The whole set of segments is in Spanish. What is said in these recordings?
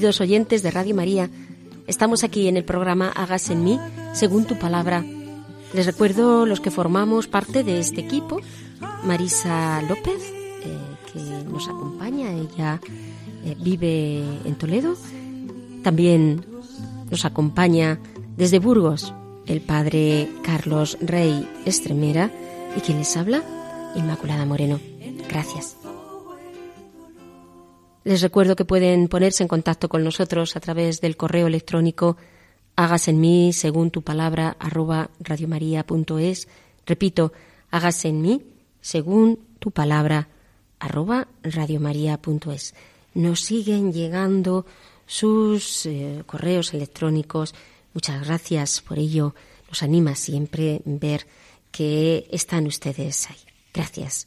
Queridos oyentes de Radio María. Estamos aquí en el programa Hagas en mí, según tu palabra. Les recuerdo los que formamos parte de este equipo. Marisa López, eh, que nos acompaña, ella eh, vive en Toledo. También nos acompaña desde Burgos el padre Carlos Rey Estremera y quien les habla, Inmaculada Moreno. Gracias. Les recuerdo que pueden ponerse en contacto con nosotros a través del correo electrónico hagas en mí según tu palabra arroba radiomaria.es. Repito, hagas en mí según tu palabra arroba radiomaria.es. Nos siguen llegando sus eh, correos electrónicos. Muchas gracias por ello. Nos anima siempre ver que están ustedes ahí. Gracias.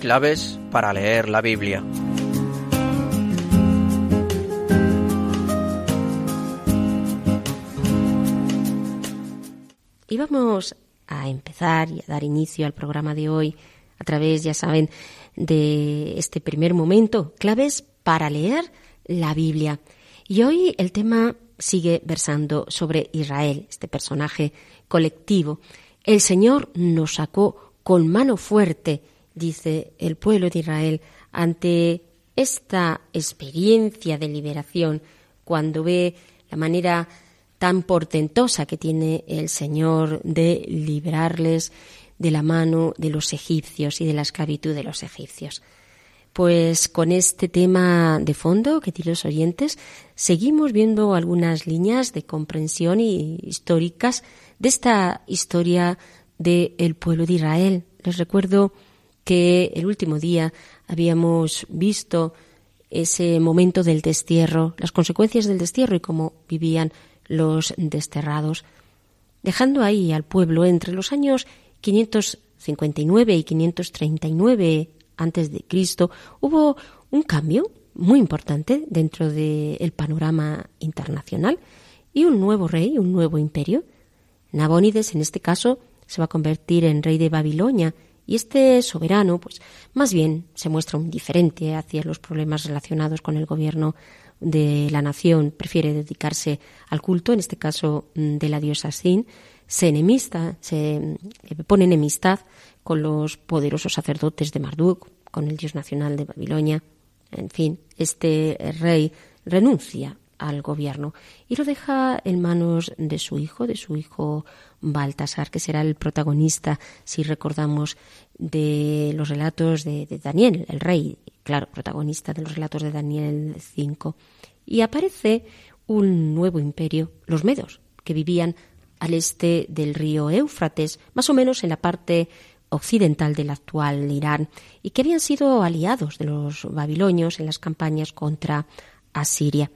Claves para leer la Biblia. Y vamos a empezar y a dar inicio al programa de hoy a través, ya saben, de este primer momento, claves para leer la Biblia. Y hoy el tema sigue versando sobre Israel, este personaje colectivo. El Señor nos sacó con mano fuerte, dice el pueblo de Israel, ante esta experiencia de liberación, cuando ve la manera tan portentosa que tiene el Señor de liberarles de la mano de los egipcios y de la esclavitud de los egipcios. Pues con este tema de fondo, queridos oyentes, seguimos viendo algunas líneas de comprensión y históricas de esta historia del pueblo de Israel. Les recuerdo que el último día habíamos visto ese momento del destierro, las consecuencias del destierro y cómo vivían los desterrados, dejando ahí al pueblo entre los años 559 y 539 antes de Cristo, hubo un cambio muy importante dentro del panorama internacional y un nuevo rey, un nuevo imperio. Nabónides, en este caso, se va a convertir en rey de Babilonia y este soberano, pues, más bien se muestra indiferente hacia los problemas relacionados con el gobierno de la nación, prefiere dedicarse al culto, en este caso mm, de la diosa Sin, se enemista, se eh, pone enemistad con los poderosos sacerdotes de Marduk, con el dios nacional de Babilonia. En fin, este rey renuncia al gobierno y lo deja en manos de su hijo, de su hijo Baltasar, que será el protagonista, si recordamos, de los relatos de, Daniel, el rey, claro, protagonista de los relatos de Daniel 5. Y aparece un nuevo imperio, los medos, que vivían al este del río Éufrates, más o menos en la parte occidental del actual Irán, y que habían sido aliados de los babilonios en las campañas contra Asiria.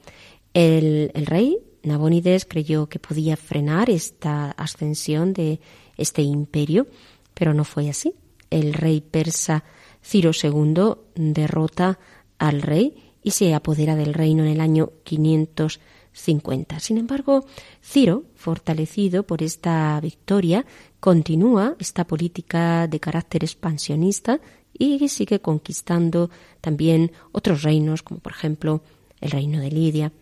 El, rey Nabónides creyó que podía frenar esta ascensión de este imperio, pero no fue así. El rey persa Ciro II derrota al rey y se apodera del reino en el año 550. Sin embargo, Ciro, fortalecido por esta victoria, continúa esta política de carácter expansionista y sigue conquistando también otros reinos, como por ejemplo el reino de Lidia.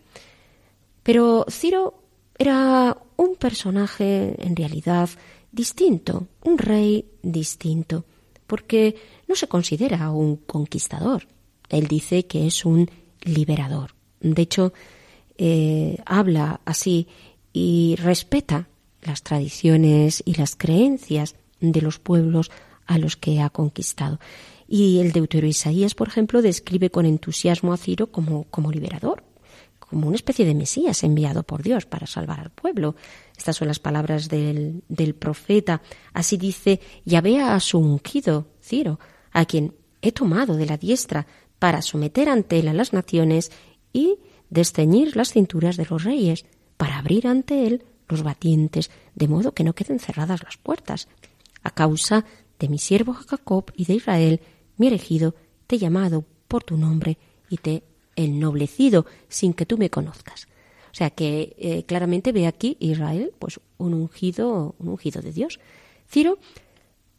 Pero Ciro era un personaje en realidad distinto, un rey distinto, porque no se considera un conquistador. Él dice que es un liberador. De hecho, eh, habla así y respeta las tradiciones y las creencias de los pueblos a los que ha conquistado. Y el deutero Isaías, por ejemplo, describe con entusiasmo a Ciro como, como liberador, como una especie de Mesías enviado por Dios para salvar al pueblo. Estas son las palabras del, del profeta. Así dice Yahvé a su ungido, Ciro, a quien he tomado de la diestra para someter ante él a las naciones y desceñir las cinturas de los reyes, para abrir ante él los batientes, de modo que no queden cerradas las puertas. A causa de mi siervo Jacob y de Israel, mi elegido, te he llamado por tu nombre y te ennoblecido sin que tú me conozcas. O sea que eh, claramente ve aquí Israel, pues un ungido, un ungido de Dios. Ciro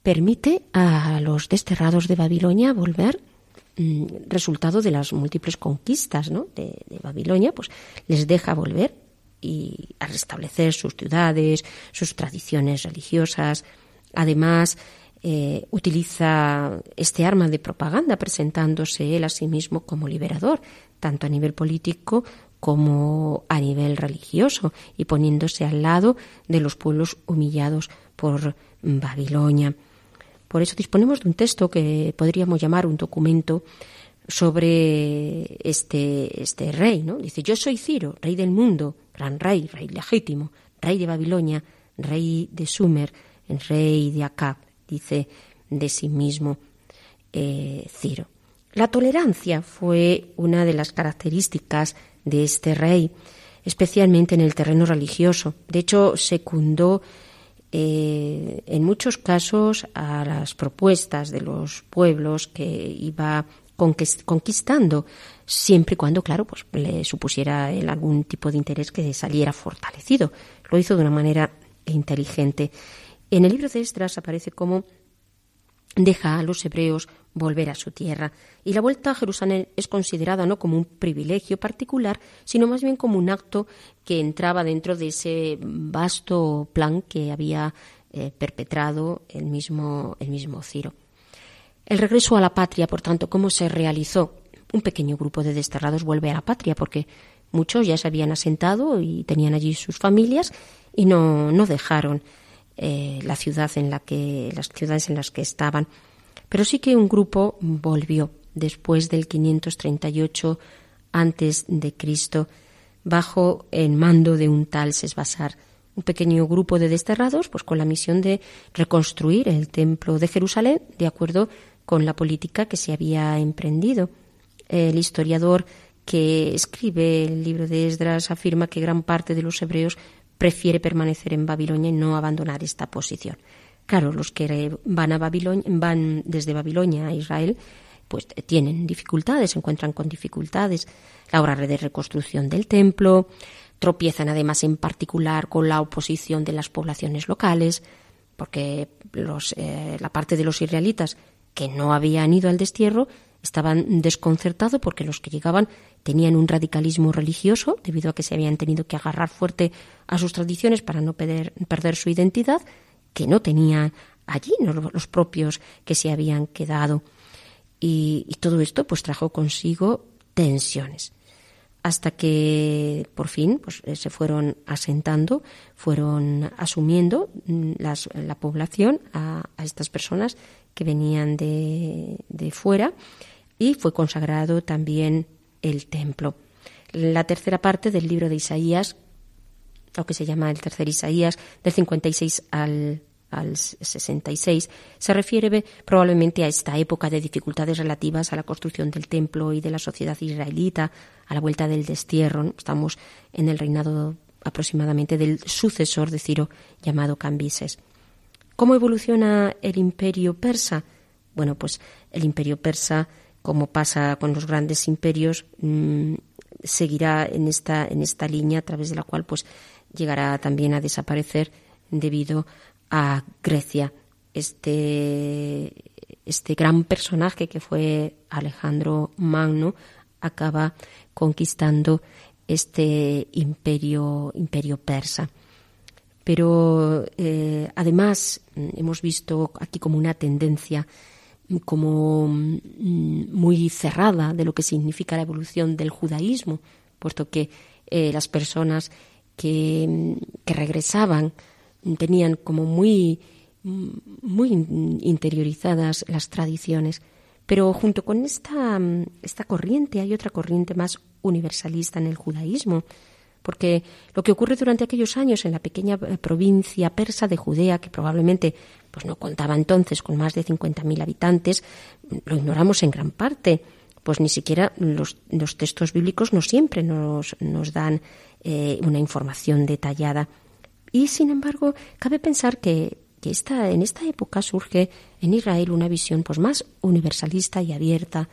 permite a los desterrados de Babilonia volver mm, resultado de las múltiples conquistas ¿no? de, de, Babilonia, pues les deja volver y a restablecer sus ciudades, sus tradiciones religiosas. Además, eh, utiliza este arma de propaganda presentándose él a sí mismo como liberador, tanto a nivel político como a nivel religioso y poniéndose al lado de los pueblos humillados por Babilonia. Por eso disponemos de un texto que podríamos llamar un documento sobre este, este rey, ¿no? Dice, yo soy Ciro, rey del mundo, gran rey, rey legítimo, rey de Babilonia, rey de Sumer, rey de Acab dice de sí mismo eh, Ciro. La tolerancia fue una de las características de este rey, especialmente en el terreno religioso. De hecho, secundó eh, en muchos casos a las propuestas de los pueblos que iba conquistando, siempre y cuando, claro, pues le supusiera algún tipo de interés que saliera fortalecido. Lo hizo de una manera inteligente. En el libro de Esdras aparece como deja a los hebreos volver a su tierra. Y la vuelta a Jerusalén es considerada no como un privilegio particular, sino más bien como un acto que entraba dentro de ese vasto plan que había eh, perpetrado el mismo, el mismo Ciro. El regreso a la patria, por tanto, ¿cómo se realizó? Un pequeño grupo de desterrados vuelve a la patria porque muchos ya se habían asentado y tenían allí sus familias y no, no dejaron eh, la ciudad en la que, las ciudades en las que estaban. Pero sí que un grupo volvió después del 538 antes de Cristo bajo el mando de un tal Sesbasar, un pequeño grupo de desterrados, pues con la misión de reconstruir el templo de Jerusalén de acuerdo con la política que se había emprendido. El historiador que escribe el libro de Esdras afirma que gran parte de los hebreos prefiere permanecer en Babilonia y no abandonar esta posición. Claro, los que van a Babilonia, van desde Babilonia a Israel, pues tienen dificultades, se encuentran con dificultades. La obra de reconstrucción del templo, tropiezan además en particular con la oposición de las poblaciones locales, porque los, eh, la parte de los israelitas que no habían ido al destierro estaban desconcertados porque los que llegaban tenían un radicalismo religioso debido a que se habían tenido que agarrar fuerte a sus tradiciones para no perder, su identidad, que no tenían allí los propios que se habían quedado. Y, todo esto pues trajo consigo tensiones hasta que por fin pues, eh, se fueron asentando, fueron asumiendo mm, las, la población a, estas personas que venían de fuera y fue consagrado también el templo. La tercera parte del libro de Isaías, lo que se llama el tercer Isaías, del 56 al, al 66, se refiere probablemente a esta época de dificultades relativas a la construcción del templo y de la sociedad israelita, a la vuelta del destierro. Estamos en el reinado aproximadamente del sucesor de Ciro llamado Cambises. ¿Cómo evoluciona el imperio persa? Bueno, pues el imperio persa como pasa con los grandes imperios, mmm, seguirá en esta, en esta línea a través de la cual pues llegará también a desaparecer debido a Grecia. Este, este gran personaje que fue Alejandro Magno acaba conquistando este imperio, imperio persa. Pero eh, además hemos visto aquí como una tendencia como mm, muy cerrada de lo que significa la evolución del judaísmo, puesto que eh, las personas que, mm, que, regresaban tenían como muy, mm, muy interiorizadas las tradiciones. Pero junto con esta, esta corriente hay otra corriente más universalista en el judaísmo, porque lo que ocurre durante aquellos años en la pequeña eh, provincia persa de Judea, que probablemente pues no contaba entonces con más de 50.000 habitantes, lo ignoramos en gran parte, pues ni siquiera los, textos bíblicos no siempre nos, nos dan eh, una información detallada. Y sin embargo, cabe pensar que, que esta, en esta época surge en Israel una visión pues, más universalista y abierta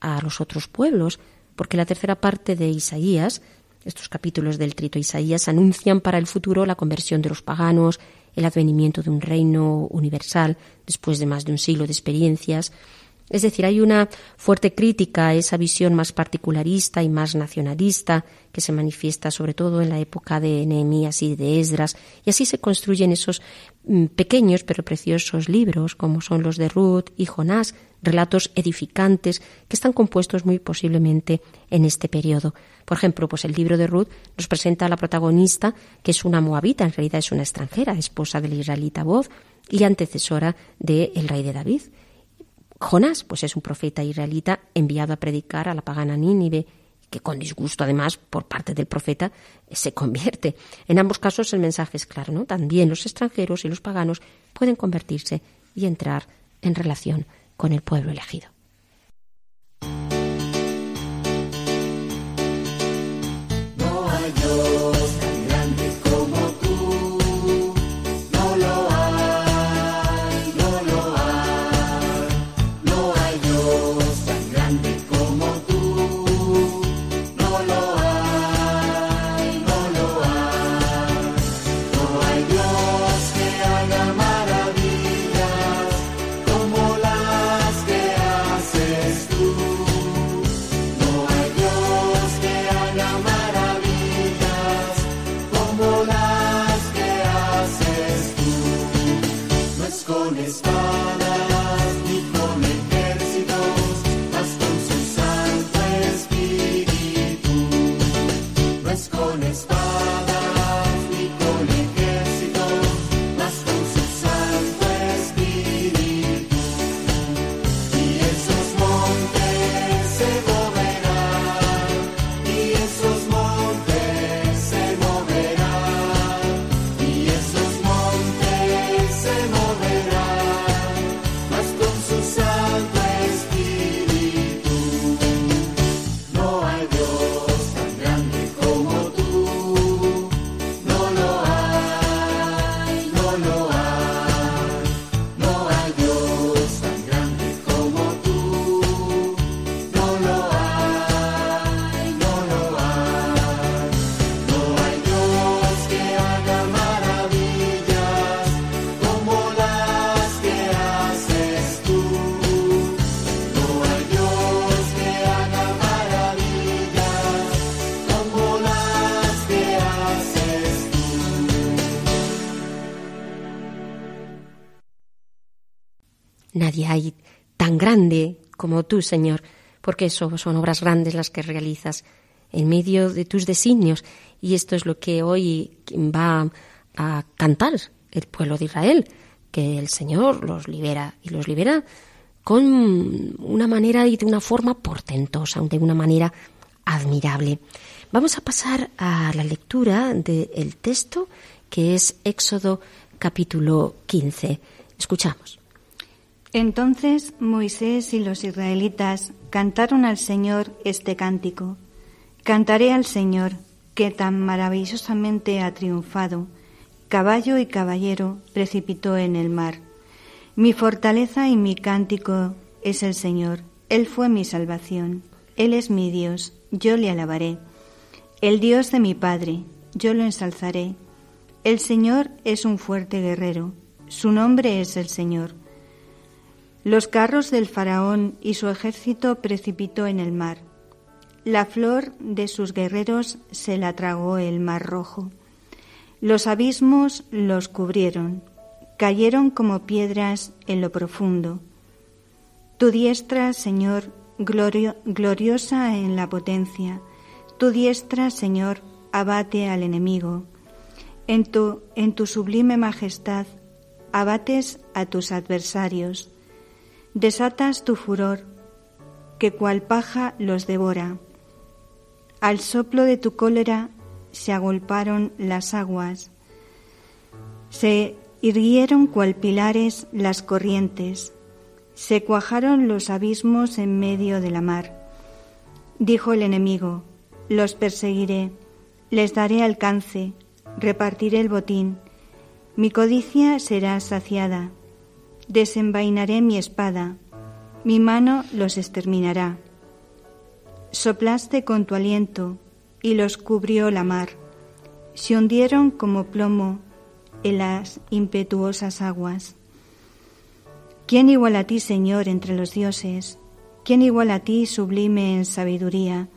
a los otros pueblos, porque la tercera parte de Isaías, estos capítulos del trito Isaías, anuncian para el futuro la conversión de los paganos, el advenimiento de un reino universal después de más de un siglo de experiencias, es decir, hay una fuerte crítica a esa visión más particularista y más nacionalista que se manifiesta sobre todo en la época de Nehemías y de Esdras, y así se construyen esos mm, pequeños pero preciosos libros como son los de Ruth y Jonás, relatos edificantes que están compuestos muy posiblemente en este periodo. Por ejemplo, pues el libro de Ruth nos presenta a la protagonista que es una moabita, en realidad es una extranjera, esposa del israelita Boz y antecesora del rey de David. Jonás, pues es un profeta israelita enviado a predicar a la pagana Nínive, que con disgusto además por parte del profeta se convierte. En ambos casos el mensaje es claro, ¿no? También los extranjeros y los paganos pueden convertirse y entrar en relación con el pueblo elegido. Tú, Señor, porque eso son obras grandes las que realizas en medio de tus designios. Y esto es lo que hoy va a cantar el pueblo de Israel, que el Señor los libera y los libera con una manera y de una forma portentosa, de una manera admirable. Vamos a pasar a la lectura del texto que es Éxodo capítulo 15. Escuchamos. Entonces Moisés y los israelitas cantaron al Señor este cántico. Cantaré al Señor, que tan maravillosamente ha triunfado. Caballo y caballero precipitó en el mar. Mi fortaleza y mi cántico es el Señor. Él fue mi salvación. Él es mi Dios. Yo le alabaré. El Dios de mi Padre. Yo lo ensalzaré. El Señor es un fuerte guerrero. Su nombre es el Señor. Los carros del faraón y su ejército precipitó en el mar. La flor de sus guerreros se la tragó el mar rojo. Los abismos los cubrieron, cayeron como piedras en lo profundo. Tu diestra, Señor, gloriosa en la potencia, tu diestra, Señor, abate al enemigo. En tu, en tu sublime majestad, abates a tus adversarios desatas tu furor, que cual paja los devora. Al soplo de tu cólera se agolparon las aguas, se irguieron cual pilares las corrientes, se cuajaron los abismos en medio de la mar. Dijo el enemigo, los perseguiré, les daré alcance, repartiré el botín, mi codicia será saciada, desenvainaré mi espada, mi mano los exterminará. Soplaste con tu aliento y los cubrió la mar. Se hundieron como plomo en las impetuosas aguas. ¿Quién igual a ti, Señor, entre los dioses? ¿Quién igual a ti, sublime en sabiduría,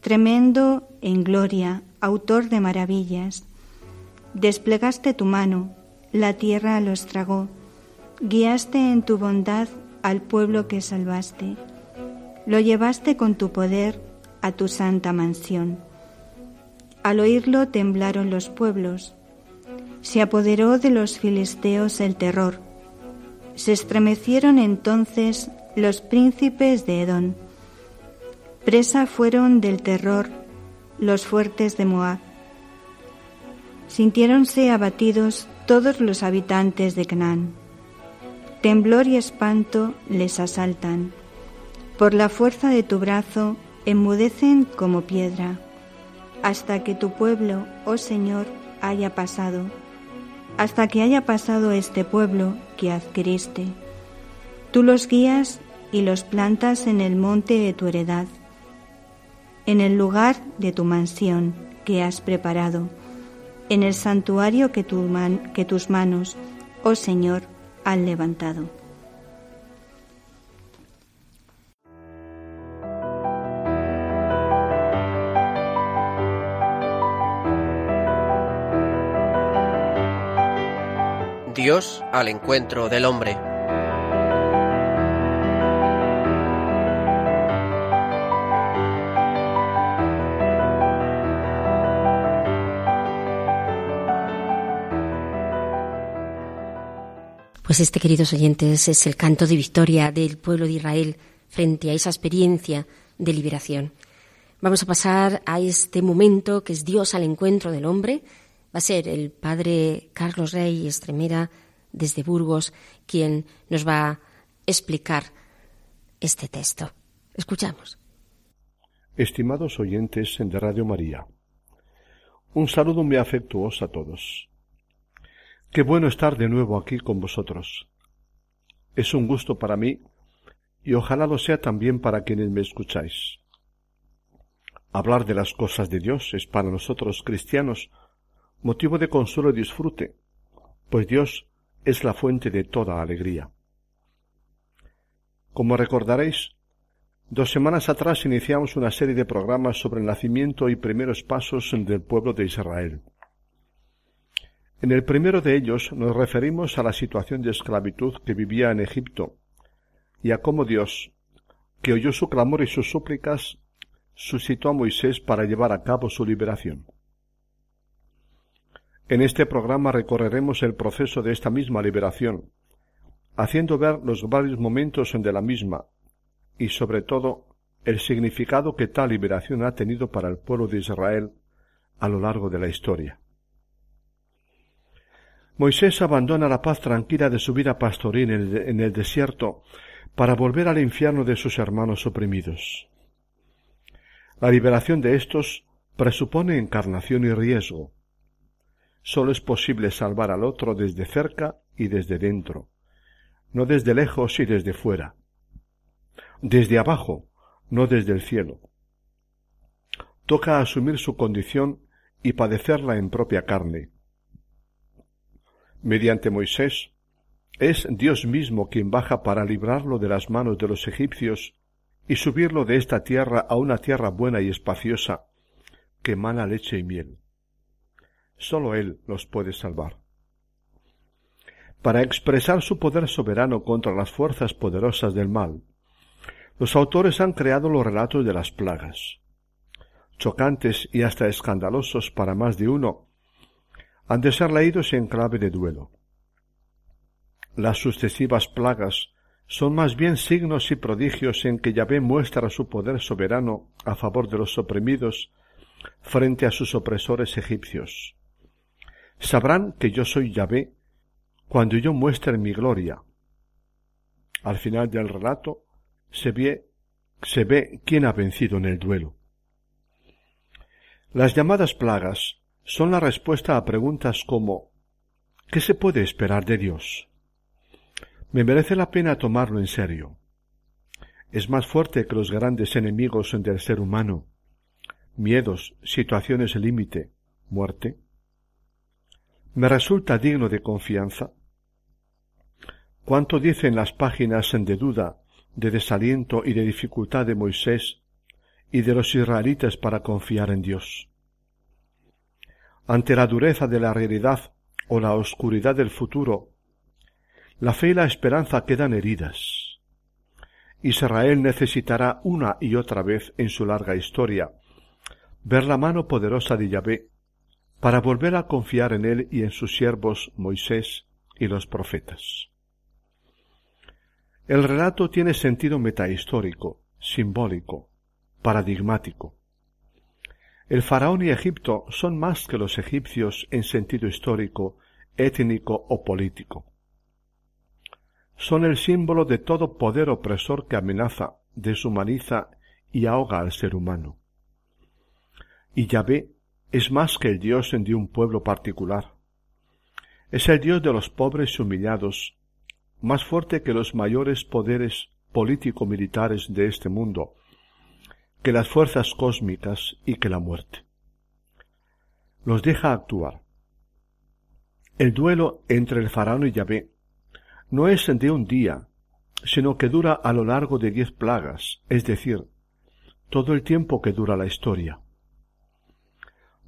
tremendo en gloria, autor de maravillas? Desplegaste tu mano, la tierra los tragó, guiaste en tu bondad al pueblo que salvaste, lo llevaste con tu poder a tu santa mansión. Al oírlo temblaron los pueblos, se apoderó de los filisteos el terror, se estremecieron entonces los príncipes de Edom, presa fueron del terror los fuertes de Moab, sintiéronse abatidos todos los habitantes de Canaán. Temblor y espanto les asaltan. Por la fuerza de tu brazo enmudecen como piedra, hasta que tu pueblo, oh Señor, haya pasado, hasta que haya pasado este pueblo que adquiriste. Tú los guías y los plantas en el monte de tu heredad, en el lugar de tu mansión que has preparado en el santuario que, que tus manos, oh Señor, han levantado. Dios al encuentro del hombre. Pues este, queridos oyentes, es el canto de victoria del pueblo de Israel frente a esa experiencia de liberación. Vamos a pasar a este momento que es Dios al encuentro del hombre. Va a ser el padre Carlos Rey Estremera desde Burgos quien nos va a explicar este texto. Escuchamos. Estimados oyentes de Radio María, un saludo muy afectuoso a todos. Qué bueno estar de nuevo aquí con vosotros. Es un gusto para mí y ojalá lo sea también para quienes me escucháis. Hablar de las cosas de Dios es para nosotros cristianos motivo de consuelo y disfrute, pues Dios es la fuente de toda alegría. Como recordaréis, dos semanas atrás iniciamos una serie de programas sobre el nacimiento y primeros pasos del pueblo de Israel. En el primero de ellos nos referimos a la situación de esclavitud que vivía en Egipto y a cómo Dios, que oyó su clamor y sus súplicas, suscitó a Moisés para llevar a cabo su liberación. En este programa recorreremos el proceso de esta misma liberación, haciendo ver los varios momentos de la misma y, sobre todo, el significado que tal liberación ha tenido para el pueblo de Israel a lo largo de la historia. Moisés abandona la paz tranquila de su vida pastoril en el, desierto para volver al infierno de sus hermanos oprimidos. La liberación de estos presupone encarnación y riesgo. Sólo es posible salvar al otro desde cerca y desde dentro, no desde lejos y desde fuera. Desde abajo, no desde el cielo. Toca asumir su condición y padecerla en propia carne, mediante Moisés, es Dios mismo quien baja para librarlo de las manos de los egipcios y subirlo de esta tierra a una tierra buena y espaciosa, que emana leche y miel. Sólo Él los puede salvar. Para expresar su poder soberano contra las fuerzas poderosas del mal, los autores han creado los relatos de las plagas. Chocantes y hasta escandalosos para más de uno, han de ser leídos en clave de duelo. Las sucesivas plagas son más bien signos y prodigios en que Yahvé muestra su poder soberano a favor de los oprimidos frente a sus opresores egipcios. Sabrán que yo soy Yahvé cuando yo muestre mi gloria. Al final del relato se ve, se ve quién ha vencido en el duelo. Las llamadas plagas son la respuesta a preguntas como ¿qué se puede esperar de Dios? Me merece la pena tomarlo en serio. Es más fuerte que los grandes enemigos del ser humano, miedos, situaciones límite, muerte. ¿Me resulta digno de confianza? ¿Cuánto dicen las páginas de duda, de desaliento y de dificultad de Moisés y de los israelitas para confiar en Dios? Ante la dureza de la realidad o la oscuridad del futuro, la fe y la esperanza quedan heridas. Israel necesitará una y otra vez en su larga historia ver la mano poderosa de Yahvé para volver a confiar en él y en sus siervos Moisés y los profetas. El relato tiene sentido metahistórico, simbólico, paradigmático. El faraón y Egipto son más que los egipcios en sentido histórico, étnico o político. Son el símbolo de todo poder opresor que amenaza, deshumaniza y ahoga al ser humano. Y Yahvé es más que el Dios de un pueblo particular. Es el Dios de los pobres y humillados, más fuerte que los mayores poderes político-militares de este mundo, que las fuerzas cósmicas y que la muerte. Los deja actuar. El duelo entre el faraón y Yahvé no es de un día, sino que dura a lo largo de diez plagas, es decir, todo el tiempo que dura la historia.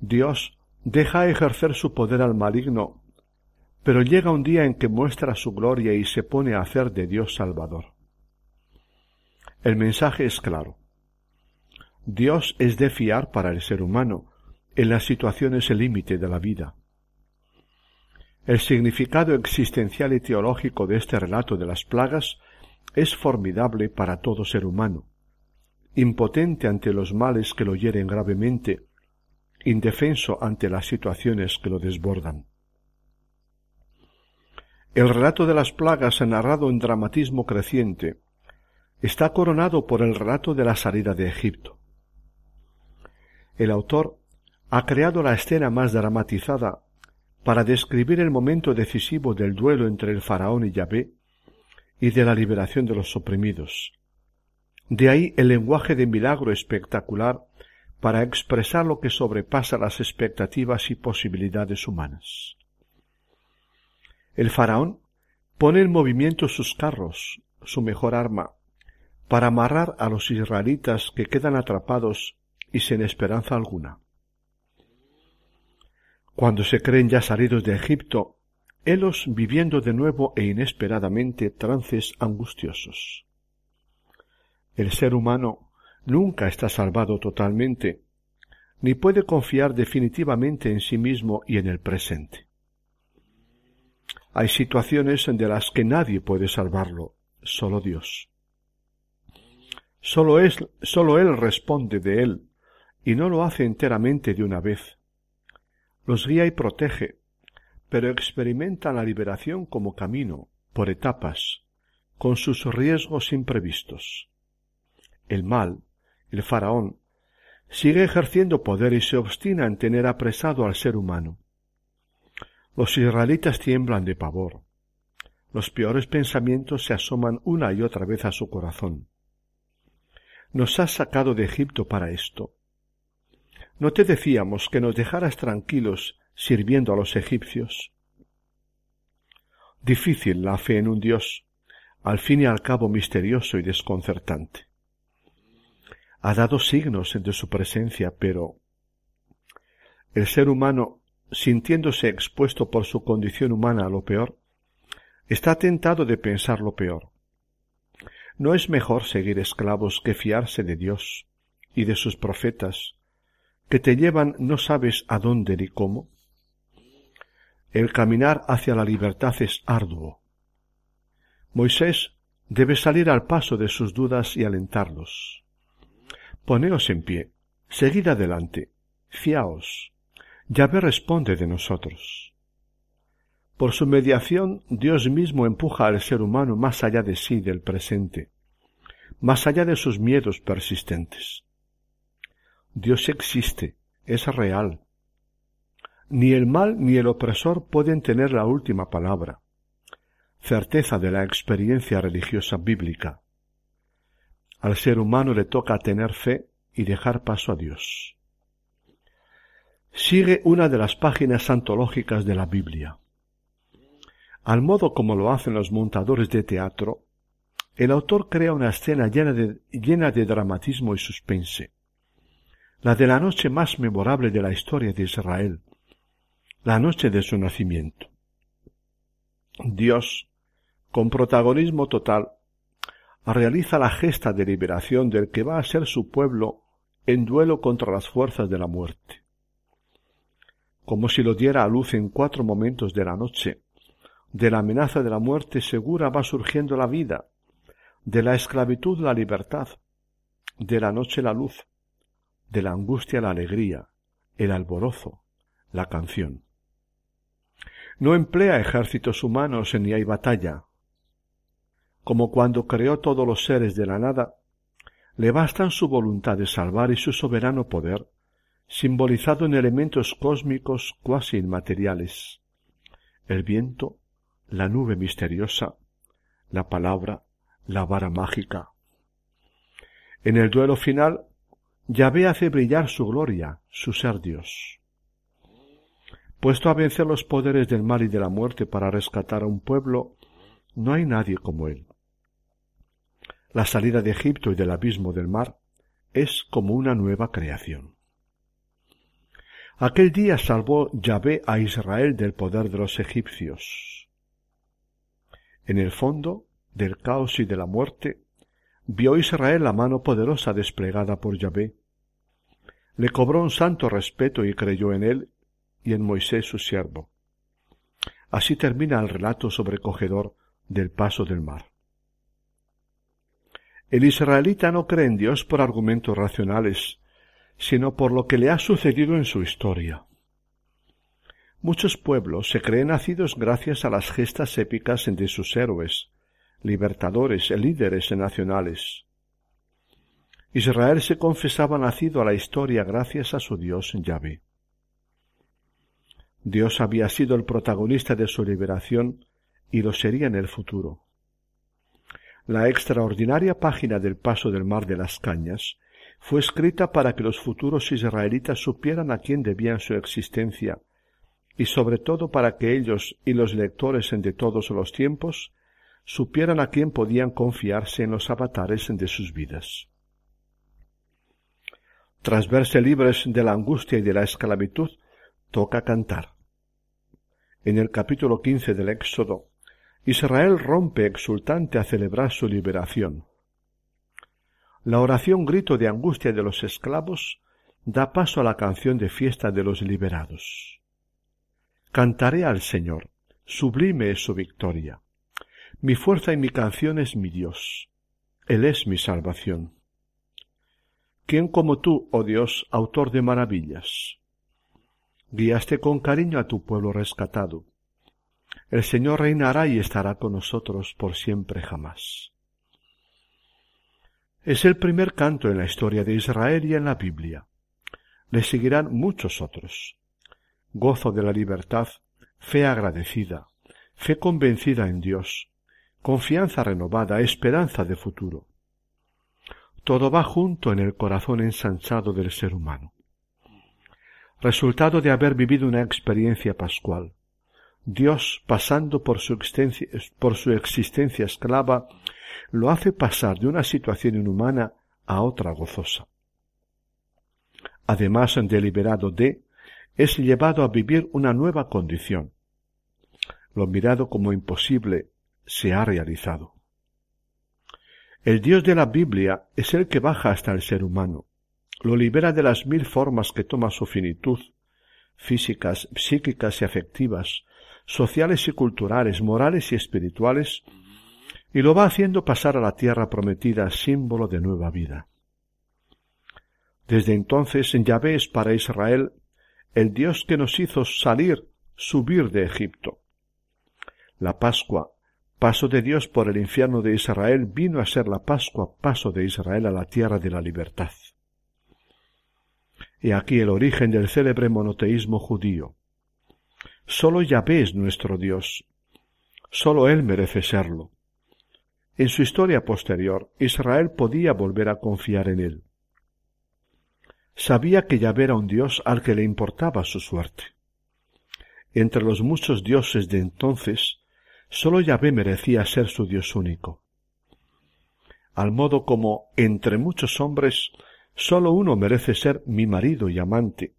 Dios deja ejercer su poder al maligno, pero llega un día en que muestra su gloria y se pone a hacer de Dios Salvador. El mensaje es claro. Dios es de fiar para el ser humano en las situaciones límite de la vida. El significado existencial y teológico de este relato de las plagas es formidable para todo ser humano, impotente ante los males que lo hieren gravemente, indefenso ante las situaciones que lo desbordan. El relato de las plagas narrado en dramatismo creciente está coronado por el relato de la salida de Egipto. El autor ha creado la escena más dramatizada para describir el momento decisivo del duelo entre el faraón y Yahvé y de la liberación de los oprimidos. De ahí el lenguaje de milagro espectacular para expresar lo que sobrepasa las expectativas y posibilidades humanas. El faraón pone en movimiento sus carros, su mejor arma, para amarrar a los israelitas que quedan atrapados y sin esperanza alguna. Cuando se creen ya salidos de Egipto, helos viviendo de nuevo e inesperadamente trances angustiosos. El ser humano nunca está salvado totalmente, ni puede confiar definitivamente en sí mismo y en el presente. Hay situaciones de las que nadie puede salvarlo, solo Dios. Solo, es, solo Él responde de Él, y no lo hace enteramente de una vez. Los guía y protege, pero experimenta la liberación como camino, por etapas, con sus riesgos imprevistos. El mal, el faraón, sigue ejerciendo poder y se obstina en tener apresado al ser humano. Los israelitas tiemblan de pavor. Los peores pensamientos se asoman una y otra vez a su corazón. Nos has sacado de Egipto para esto. ¿No te decíamos que nos dejaras tranquilos sirviendo a los egipcios? Difícil la fe en un Dios, al fin y al cabo misterioso y desconcertante. Ha dado signos de su presencia, pero el ser humano, sintiéndose expuesto por su condición humana a lo peor, está tentado de pensar lo peor. ¿No es mejor seguir esclavos que fiarse de Dios y de sus profetas que te llevan no sabes a dónde ni cómo? El caminar hacia la libertad es arduo. Moisés debe salir al paso de sus dudas y alentarlos. Poneos en pie, seguid adelante, fiaos. Yahvé responde de nosotros. Por su mediación, Dios mismo empuja al ser humano más allá de sí, del presente, más allá de sus miedos persistentes. Dios existe, es real. Ni el mal ni el opresor pueden tener la última palabra, certeza de la experiencia religiosa bíblica. Al ser humano le toca tener fe y dejar paso a Dios. Sigue una de las páginas antológicas de la Biblia. Al modo como lo hacen los montadores de teatro, el autor crea una escena llena de, llena de dramatismo y suspense, la de la noche más memorable de la historia de Israel, la noche de su nacimiento. Dios, con protagonismo total, realiza la gesta de liberación del que va a ser su pueblo en duelo contra las fuerzas de la muerte. Como si lo diera a luz en cuatro momentos de la noche, de la amenaza de la muerte segura va surgiendo la vida, de la esclavitud la libertad, de la noche la luz, de la angustia la alegría, el alborozo, la canción. No emplea ejércitos humanos ni hay batalla. Como cuando creó todos los seres de la nada, le bastan su voluntad de salvar y su soberano poder, simbolizado en elementos cósmicos cuasi inmateriales. El viento, la nube misteriosa, la palabra, la vara mágica. En el duelo final, Yahvé hace brillar su gloria, su ser Dios. Puesto a vencer los poderes del mal y de la muerte para rescatar a un pueblo, no hay nadie como él. La salida de Egipto y del abismo del mar es como una nueva creación. Aquel día salvó Yahvé a Israel del poder de los egipcios. En el fondo del caos y de la muerte, vio Israel la mano poderosa desplegada por Yahvé. Le cobró un santo respeto y creyó en él y en Moisés su siervo. Así termina el relato sobrecogedor del paso del mar. El israelita no cree en Dios por argumentos racionales, sino por lo que le ha sucedido en su historia. Muchos pueblos se creen nacidos gracias a las gestas épicas de sus héroes, libertadores líderes nacionales. Israel se confesaba nacido a la historia gracias a su Dios Yahvé. Dios había sido el protagonista de su liberación y lo sería en el futuro. La extraordinaria página del paso del mar de las cañas fue escrita para que los futuros israelitas supieran a quién debían su existencia y sobre todo para que ellos y los lectores de todos los tiempos supieran a quién podían confiarse en los avatares de sus vidas. Tras verse libres de la angustia y de la esclavitud, toca cantar. En el capítulo quince del Éxodo, Israel rompe exultante a celebrar su liberación. La oración grito de angustia de los esclavos da paso a la canción de fiesta de los liberados. Cantaré al Señor, sublime es su victoria. Mi fuerza y mi canción es mi Dios. Él es mi salvación. ¿Quién como tú, oh Dios, autor de maravillas? Guiaste con cariño a tu pueblo rescatado. El Señor reinará y estará con nosotros por siempre jamás. Es el primer canto en la historia de Israel y en la Biblia. Le seguirán muchos otros. Gozo de la libertad, fe agradecida, fe convencida en Dios, confianza renovada, esperanza de futuro. Todo va junto en el corazón ensanchado del ser humano. Resultado de haber vivido una experiencia pascual. Dios, pasando por su, por su existencia esclava, lo hace pasar de una situación inhumana a otra gozosa. Además de liberado de, es llevado a vivir una nueva condición. Lo mirado como imposible se ha realizado. El Dios de la Biblia es el que baja hasta el ser humano, lo libera de las mil formas que toma su finitud, físicas, psíquicas y afectivas, sociales y culturales, morales y espirituales, y lo va haciendo pasar a la tierra prometida símbolo de nueva vida. Desde entonces Yahvé es para Israel el Dios que nos hizo salir, subir de Egipto. La Pascua, paso de Dios por el infierno de Israel, vino a ser la Pascua, paso de Israel a la tierra de la libertad. Y aquí el origen del célebre monoteísmo judío. Sólo Yahvé es nuestro Dios. Sólo Él merece serlo. En su historia posterior, Israel podía volver a confiar en Él. Sabía que Yahvé era un Dios al que le importaba su suerte. Entre los muchos dioses de entonces, sólo Yahvé merecía ser su Dios único. Al modo como, entre muchos hombres, sólo uno merece ser mi marido y amante,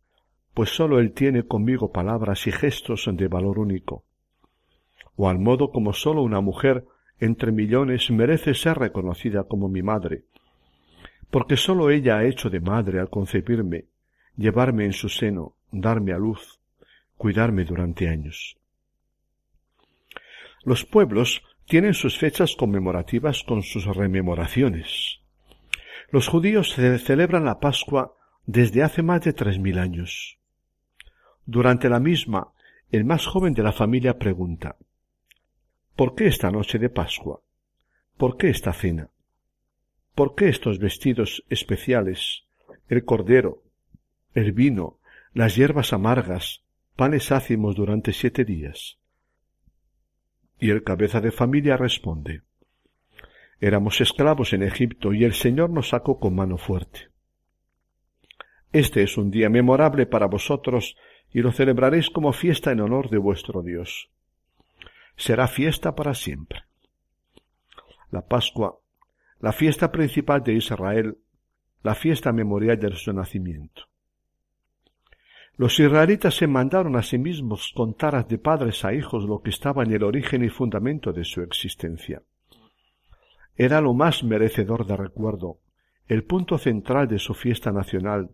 pues sólo él tiene conmigo palabras y gestos de valor único. O al modo como sólo una mujer entre millones merece ser reconocida como mi madre, porque sólo ella ha hecho de madre al concebirme, llevarme en su seno, darme a luz, cuidarme durante años. Los pueblos tienen sus fechas conmemorativas con sus rememoraciones. Los judíos celebran la Pascua desde hace más de tres mil años. Durante la misma, el más joven de la familia pregunta ¿Por qué esta noche de Pascua? ¿Por qué esta cena? ¿Por qué estos vestidos especiales? El cordero, el vino, las hierbas amargas, panes ácimos durante siete días. Y el cabeza de familia responde Éramos esclavos en Egipto y el Señor nos sacó con mano fuerte. Este es un día memorable para vosotros y lo celebraréis como fiesta en honor de vuestro Dios será fiesta para siempre. La Pascua, la fiesta principal de Israel, la fiesta memorial de su nacimiento. Los israelitas se mandaron a sí mismos contar de padres a hijos lo que estaba en el origen y fundamento de su existencia. Era lo más merecedor de recuerdo, el punto central de su fiesta nacional,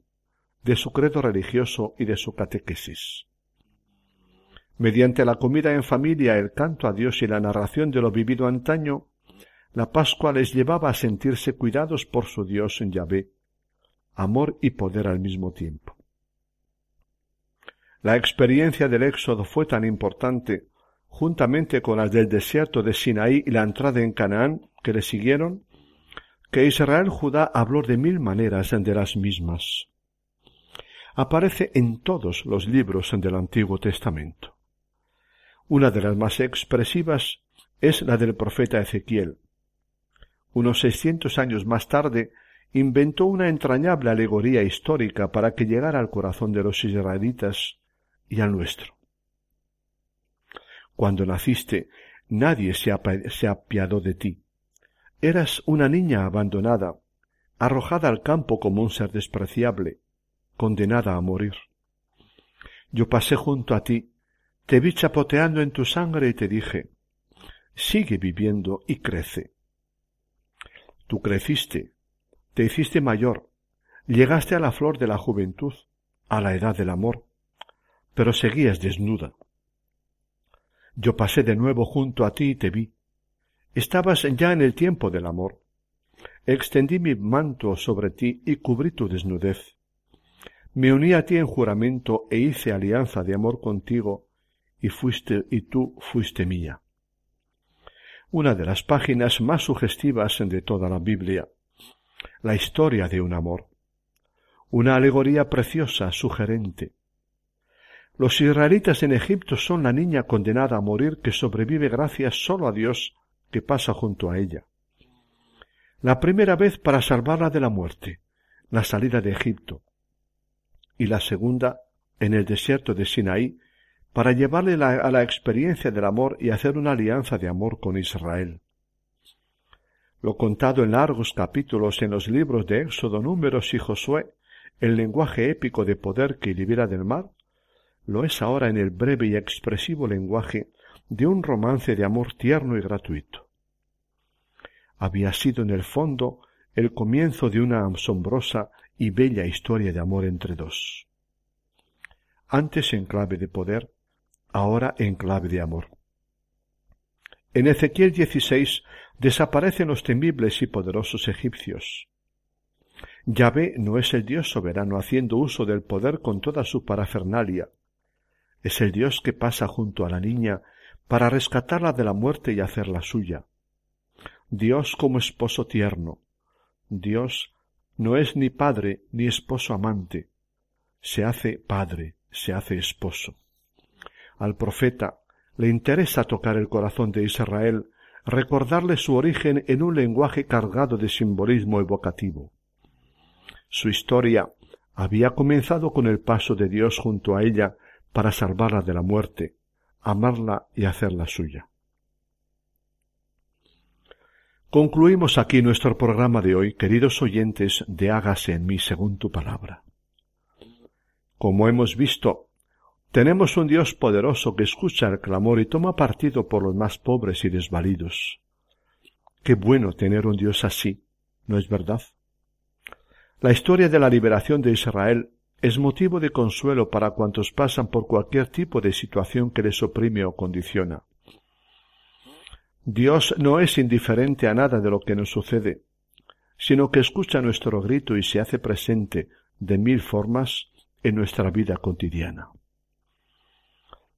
de su credo religioso y de su catequesis. Mediante la comida en familia, el canto a Dios y la narración de lo vivido antaño, la Pascua les llevaba a sentirse cuidados por su Dios en Yahvé, amor y poder al mismo tiempo. La experiencia del Éxodo fue tan importante, juntamente con las del desierto de Sinaí y la entrada en Canaán que le siguieron, que Israel Judá habló de mil maneras de las mismas. Aparece en todos los libros del Antiguo Testamento. Una de las más expresivas es la del profeta Ezequiel. Unos seiscientos años más tarde inventó una entrañable alegoría histórica para que llegara al corazón de los israelitas y al nuestro. Cuando naciste, nadie se, se apiadó de ti. Eras una niña abandonada, arrojada al campo como un ser despreciable, condenada a morir. Yo pasé junto a ti te vi chapoteando en tu sangre y te dije, sigue viviendo y crece. Tú creciste, te hiciste mayor, llegaste a la flor de la juventud, a la edad del amor, pero seguías desnuda. Yo pasé de nuevo junto a ti y te vi. Estabas ya en el tiempo del amor. Extendí mi manto sobre ti y cubrí tu desnudez. Me uní a ti en juramento e hice alianza de amor contigo y fuiste y tú fuiste mía. Una de las páginas más sugestivas de toda la Biblia. La historia de un amor. Una alegoría preciosa, sugerente. Los israelitas en Egipto son la niña condenada a morir que sobrevive gracias sólo a Dios que pasa junto a ella. La primera vez para salvarla de la muerte, la salida de Egipto. Y la segunda en el desierto de Sinaí, para llevarle a la experiencia del amor y hacer una alianza de amor con Israel. Lo contado en largos capítulos en los libros de Éxodo, Números y Josué, el lenguaje épico de poder que libera del mar, lo es ahora en el breve y expresivo lenguaje de un romance de amor tierno y gratuito. Había sido en el fondo el comienzo de una asombrosa y bella historia de amor entre dos. Antes en clave de poder, ahora en clave de amor. En Ezequiel 16 desaparecen los temibles y poderosos egipcios. Yahvé no es el Dios soberano haciendo uso del poder con toda su parafernalia. Es el Dios que pasa junto a la niña para rescatarla de la muerte y hacerla suya. Dios como esposo tierno. Dios no es ni padre ni esposo amante. Se hace padre, se hace esposo. Al profeta le interesa tocar el corazón de Israel, recordarle su origen en un lenguaje cargado de simbolismo evocativo. Su historia había comenzado con el paso de Dios junto a ella para salvarla de la muerte, amarla y hacerla suya. Concluimos aquí nuestro programa de hoy, queridos oyentes de Hágase en mí según tu palabra. Como hemos visto, tenemos un Dios poderoso que escucha el clamor y toma partido por los más pobres y desvalidos. Qué bueno tener un Dios así, ¿no es verdad? La historia de la liberación de Israel es motivo de consuelo para cuantos pasan por cualquier tipo de situación que les oprime o condiciona. Dios no es indiferente a nada de lo que nos sucede, sino que escucha nuestro grito y se hace presente de mil formas en nuestra vida cotidiana.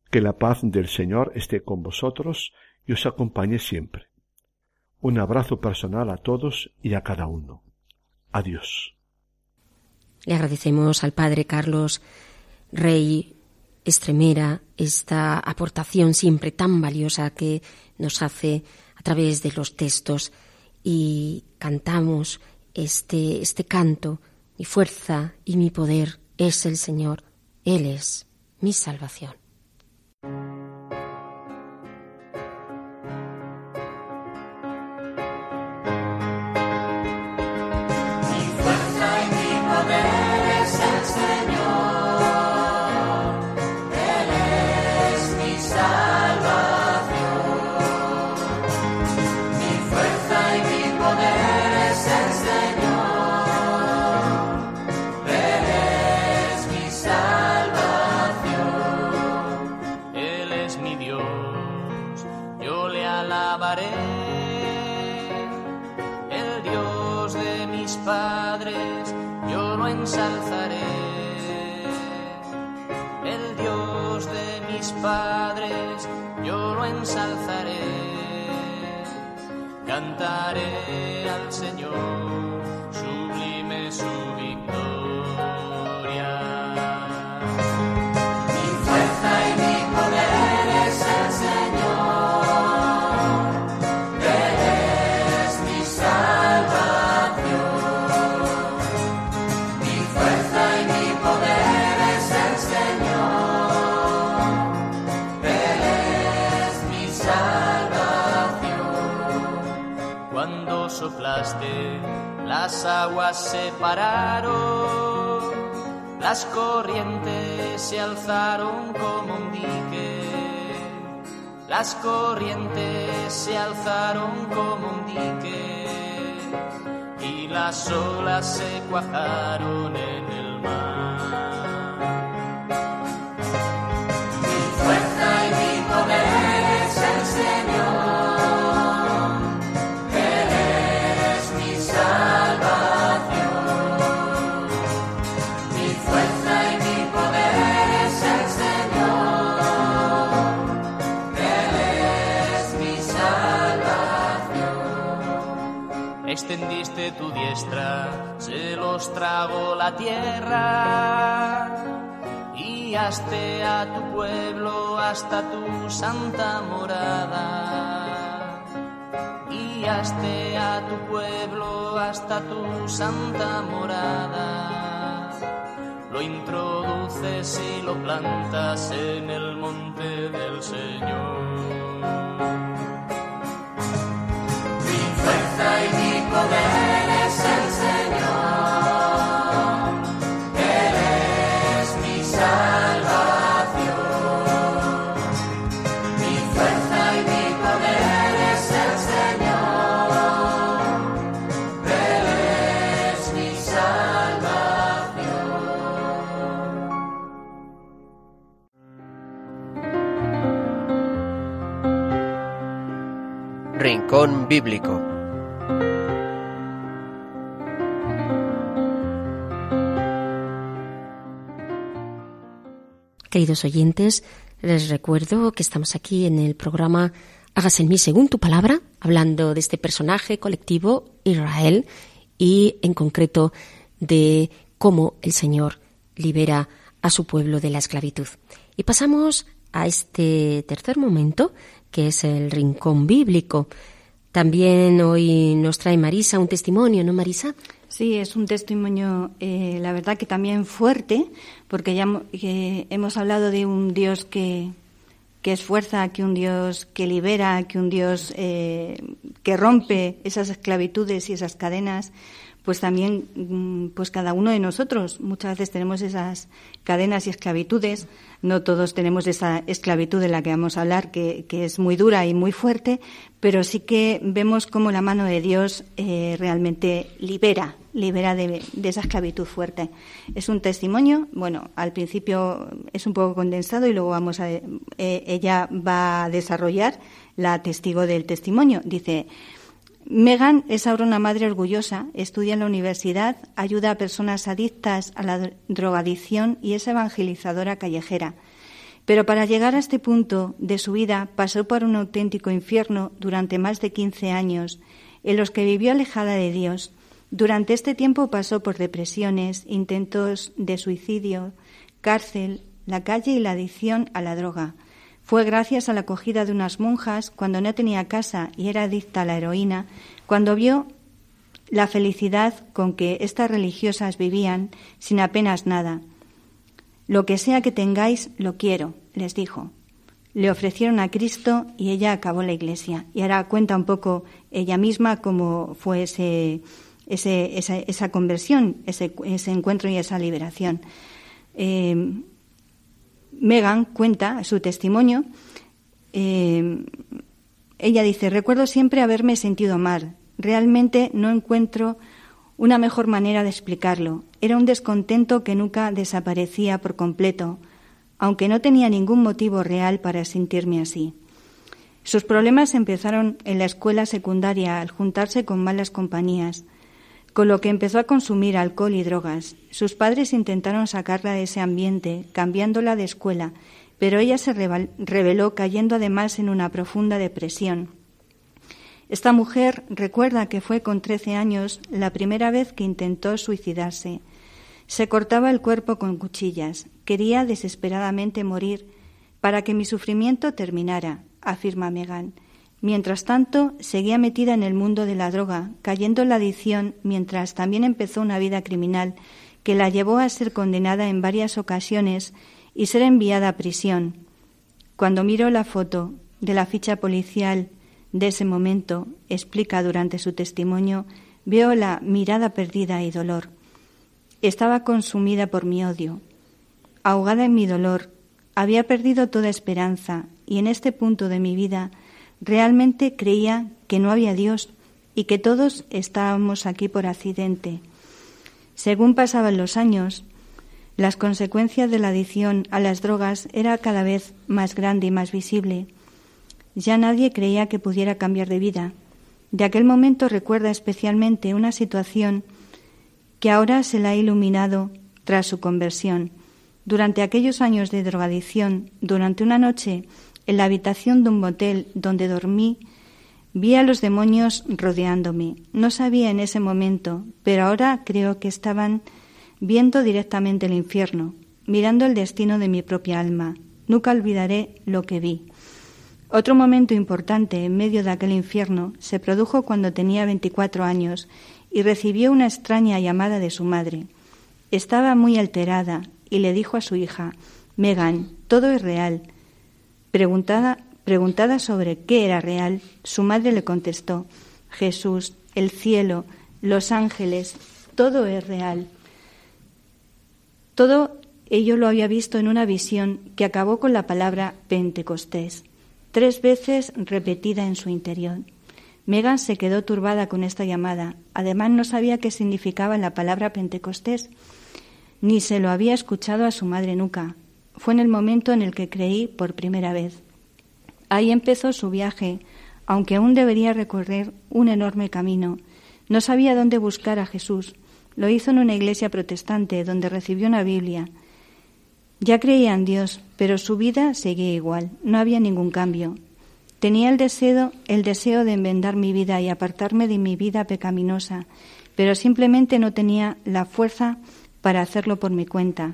Que la paz del Señor esté con vosotros y os acompañe siempre. Un abrazo personal a todos y a cada uno. Adiós. Le agradecemos al Padre Carlos Rey Estremera esta aportación siempre tan valiosa que nos hace a través de los textos y cantamos este, este canto, mi fuerza y mi poder es el Señor, Él es mi salvación. Cantaré al Señor. Las aguas se pararon, las corrientes se alzaron como un dique, las corrientes se alzaron como un dique y las olas se cuajaron en el tu diestra, se los tragó la tierra. Y haste a tu pueblo hasta tu santa morada. Y haste a tu pueblo hasta tu santa morada. Lo introduces y lo plantas en el monte del Señor. poder Rincón Bíblico. Queridos oyentes, les recuerdo que estamos aquí en el programa Hágase en mí según tu palabra, hablando de este personaje colectivo, Israel, y en concreto de cómo el Señor libera a su pueblo de la esclavitud. Y pasamos a este tercer momento, que es el rincón bíblico. También hoy nos trae Marisa un testimonio, ¿no, Marisa? Sí, es un testimonio, eh, la verdad que también fuerte, porque ya hemos hablado de un Dios que, que es fuerza, que un Dios que libera, que un Dios eh, que rompe esas esclavitudes y esas cadenas, pues también, mm, pues cada uno de nosotros muchas veces tenemos esas cadenas y esclavitudes. No todos tenemos esa esclavitud de la que vamos a hablar, que, es muy dura y muy fuerte, pero sí que vemos cómo la mano de Dios eh, realmente libera, libera de, de, esa esclavitud fuerte. Es un testimonio, bueno, al principio es un poco condensado y luego vamos a, eh, ella va a desarrollar la testigo del testimonio. Dice, Megan es ahora una madre orgullosa, estudia en la universidad, ayuda a personas adictas a la drogadicción y es evangelizadora callejera. Pero para llegar a este punto de su vida pasó por un auténtico infierno durante más de 15 años, en los que vivió alejada de Dios. Durante este tiempo pasó por depresiones, intentos de suicidio, cárcel, la calle y la adicción a la droga. Fue gracias a la acogida de unas monjas cuando no tenía casa y era adicta a la heroína, cuando vio la felicidad con que estas religiosas vivían sin apenas nada. Lo que sea que tengáis, lo quiero, les dijo. Le ofrecieron a Cristo y ella acabó la iglesia. Y ahora cuenta un poco ella misma cómo fue ese, ese, esa, esa, conversión, ese, ese, encuentro y esa liberación. Eh, Megan cuenta su testimonio. Eh, ella dice, recuerdo siempre haberme sentido mal. Realmente no encuentro una mejor manera de explicarlo. Era un descontento que nunca desaparecía por completo, aunque no tenía ningún motivo real para sentirme así. Sus problemas empezaron en la escuela secundaria al juntarse con malas compañías con lo que empezó a consumir alcohol y drogas. Sus padres intentaron sacarla de ese ambiente, cambiándola de escuela, pero ella se rebeló cayendo además en una profunda depresión. Esta mujer recuerda que fue con 13 años la primera vez que intentó suicidarse. Se cortaba el cuerpo con cuchillas. Quería desesperadamente morir para que mi sufrimiento terminara, afirma Megan. Mientras tanto, seguía metida en el mundo de la droga, cayendo en la adicción, mientras también empezó una vida criminal que la llevó a ser condenada en varias ocasiones y ser enviada a prisión. Cuando miro la foto de la ficha policial de ese momento, explica durante su testimonio, veo la mirada perdida y dolor. Estaba consumida por mi odio. Ahogada en mi dolor, había perdido toda esperanza y en este punto de mi vida Realmente creía que no había Dios y que todos estábamos aquí por accidente. Según pasaban los años, las consecuencias de la adicción a las drogas era cada vez más grande y más visible. Ya nadie creía que pudiera cambiar de vida. De aquel momento recuerda especialmente una situación que ahora se la ha iluminado tras su conversión. Durante aquellos años de drogadicción, durante una noche en la habitación de un motel donde dormí, vi a los demonios rodeándome. No sabía en ese momento, pero ahora creo que estaban viendo directamente el infierno, mirando el destino de mi propia alma. Nunca olvidaré lo que vi. Otro momento importante en medio de aquel infierno se produjo cuando tenía 24 años y recibió una extraña llamada de su madre. Estaba muy alterada y le dijo a su hija, Megan, todo es real. Preguntada, preguntada sobre qué era real, su madre le contestó, Jesús, el cielo, los ángeles, todo es real. Todo ello lo había visto en una visión que acabó con la palabra Pentecostés, tres veces repetida en su interior. Megan se quedó turbada con esta llamada. Además, no sabía qué significaba la palabra Pentecostés, ni se lo había escuchado a su madre nunca. Fue en el momento en el que creí por primera vez. Ahí empezó su viaje, aunque aún debería recorrer un enorme camino. No sabía dónde buscar a Jesús. Lo hizo en una iglesia protestante donde recibió una Biblia. Ya creía en Dios, pero su vida seguía igual, no había ningún cambio. Tenía el deseo, el deseo de enmendar mi vida y apartarme de mi vida pecaminosa, pero simplemente no tenía la fuerza para hacerlo por mi cuenta.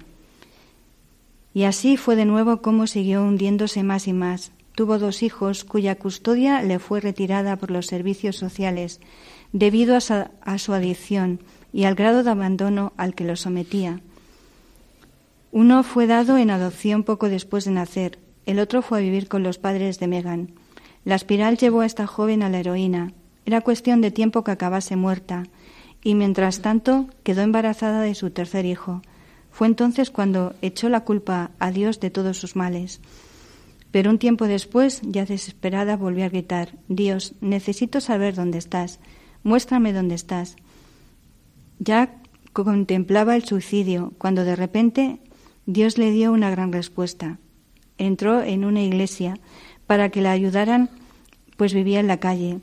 Y así fue de nuevo como siguió hundiéndose más y más. Tuvo dos hijos cuya custodia le fue retirada por los servicios sociales debido a su, adicción y al grado de abandono al que lo sometía. Uno fue dado en adopción poco después de nacer, el otro fue a vivir con los padres de Megan. La espiral llevó a esta joven a la heroína. Era cuestión de tiempo que acabase muerta, y mientras tanto quedó embarazada de su tercer hijo. Fue entonces cuando echó la culpa a Dios de todos sus males. Pero un tiempo después, ya desesperada, volvió a gritar Dios, necesito saber dónde estás. Muéstrame dónde estás. Ya contemplaba el suicidio cuando de repente Dios le dio una gran respuesta. Entró en una iglesia para que la ayudaran, pues vivía en la calle.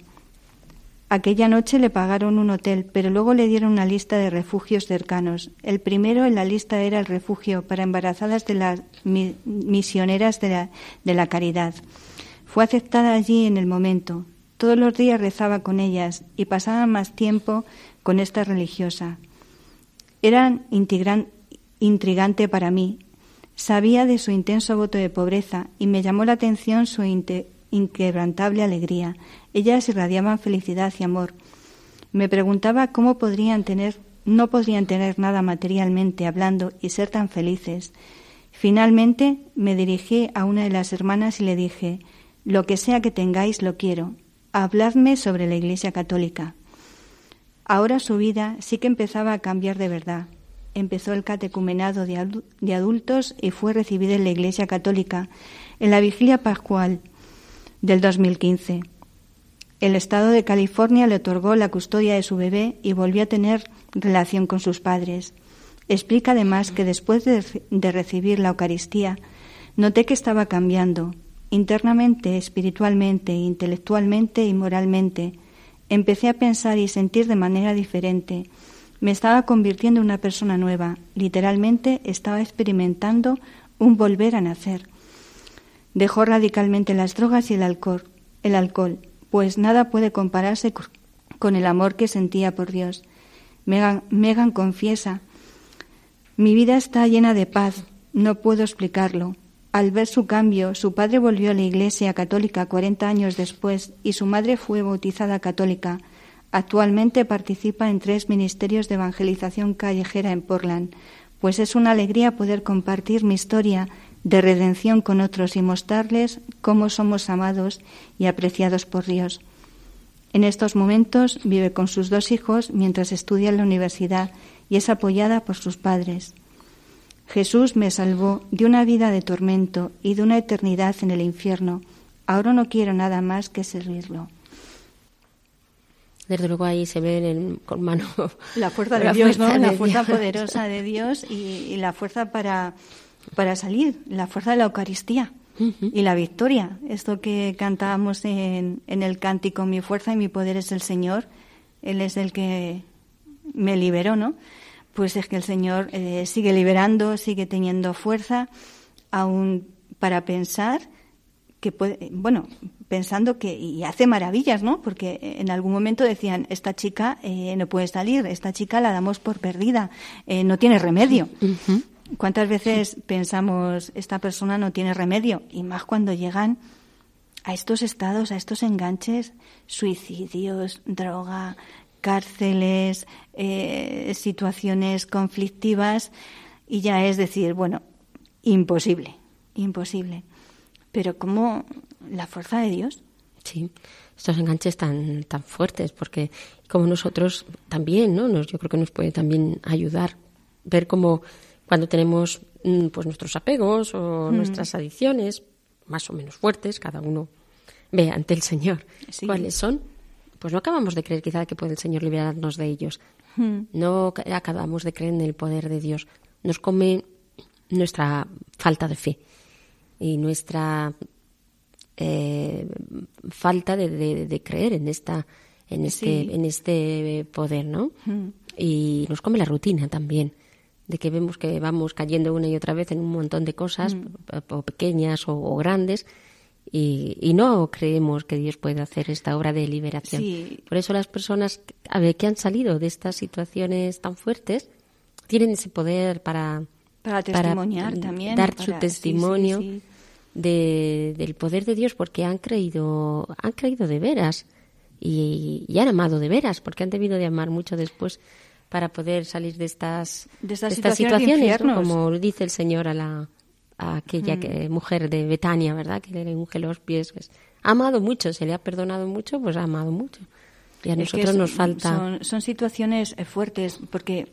Aquella noche le pagaron un hotel, pero luego le dieron una lista de refugios cercanos. El primero en la lista era el refugio para embarazadas de las misioneras de la, de la caridad. Fue aceptada allí en el momento. Todos los días rezaba con ellas y pasaba más tiempo con esta religiosa. Eran intrigante para mí. Sabía de su intenso voto de pobreza y me llamó la atención su inquebrantable alegría. Ellas irradiaban felicidad y amor. Me preguntaba cómo podrían tener, no podrían tener nada materialmente hablando y ser tan felices. Finalmente me dirigí a una de las hermanas y le dije Lo que sea que tengáis lo quiero. Habladme sobre la Iglesia Católica. Ahora su vida sí que empezaba a cambiar de verdad. Empezó el catecumenado de adultos y fue recibida en la Iglesia Católica en la vigilia pascual del 2015. El Estado de California le otorgó la custodia de su bebé y volvió a tener relación con sus padres. Explica además que después de, recibir la Eucaristía, noté que estaba cambiando, internamente, espiritualmente, intelectualmente y moralmente. Empecé a pensar y sentir de manera diferente. Me estaba convirtiendo en una persona nueva. Literalmente estaba experimentando un volver a nacer. Dejó radicalmente las drogas y el alcohol, el alcohol, pues nada puede compararse con el amor que sentía por Dios. Megan, Megan confiesa, mi vida está llena de paz, no puedo explicarlo. Al ver su cambio, su padre volvió a la Iglesia católica 40 años después y su madre fue bautizada católica. Actualmente participa en tres ministerios de evangelización callejera en Portland, pues es una alegría poder compartir mi historia de redención con otros y mostrarles cómo somos amados y apreciados por Dios. En estos momentos vive con sus dos hijos mientras estudia en la universidad y es apoyada por sus padres. Jesús me salvó de una vida de tormento y de una eternidad en el infierno. Ahora no quiero nada más que servirlo. Desde luego ahí se ve en, con mano la fuerza de la Dios, fuerza ¿no? De la fuerza Dios. poderosa de Dios y, y, la fuerza para, para salir, la fuerza de la Eucaristía uh -huh. y la victoria. Esto que cantábamos en, en el cántico, mi fuerza y mi poder es el Señor, Él es el que me liberó, ¿no? pues es que el Señor eh, sigue liberando, sigue teniendo fuerza, aún para pensar que puede, bueno, pensando que, y hace maravillas, ¿no? Porque en algún momento decían, esta chica eh, no puede salir, esta chica la damos por perdida, eh, no tiene remedio. Uh -huh. ¿Cuántas veces pensamos, esta persona no tiene remedio? Y más cuando llegan a estos estados, a estos enganches, suicidios, droga, cárceles, eh, situaciones conflictivas y ya es decir, bueno, imposible, imposible. Pero como la fuerza de Dios. Sí, estos enganches tan, tan fuertes, porque como nosotros también, ¿no? Nos, yo creo que nos puede también ayudar ver cómo cuando tenemos pues nuestros apegos o mm. nuestras adicciones más o menos fuertes, cada uno ve ante el Señor sí. cuáles son pues no acabamos de creer quizá que puede el Señor liberarnos de ellos. Hmm. No acabamos de creer en el poder de Dios. Nos come nuestra falta de fe y nuestra eh, falta de, de, de, creer en esta en este sí. en este poder, ¿no? Y nos come la rutina también de que vemos que vamos cayendo una y otra vez en un montón de cosas, o pequeñas o, o grandes, y, y, no creemos que Dios pueda hacer esta obra de liberación. Sí. Por eso las personas a ver, que han salido de estas situaciones tan fuertes tienen ese poder para, para testimoniar también. Dar para, su testimonio sí, sí, de, del poder de Dios porque han creído, han creído de veras y, y, han amado de veras porque han debido de amar mucho después para poder salir de estas, de estas, de estas situaciones, ¿no? como dice el Señor a la a aquella mm. que, mujer de Betania, ¿verdad? Que le unge los pies. Pues, ha amado mucho, se le ha perdonado mucho, pues ha amado mucho. Y a es nosotros nos falta. Son, son situaciones fuertes porque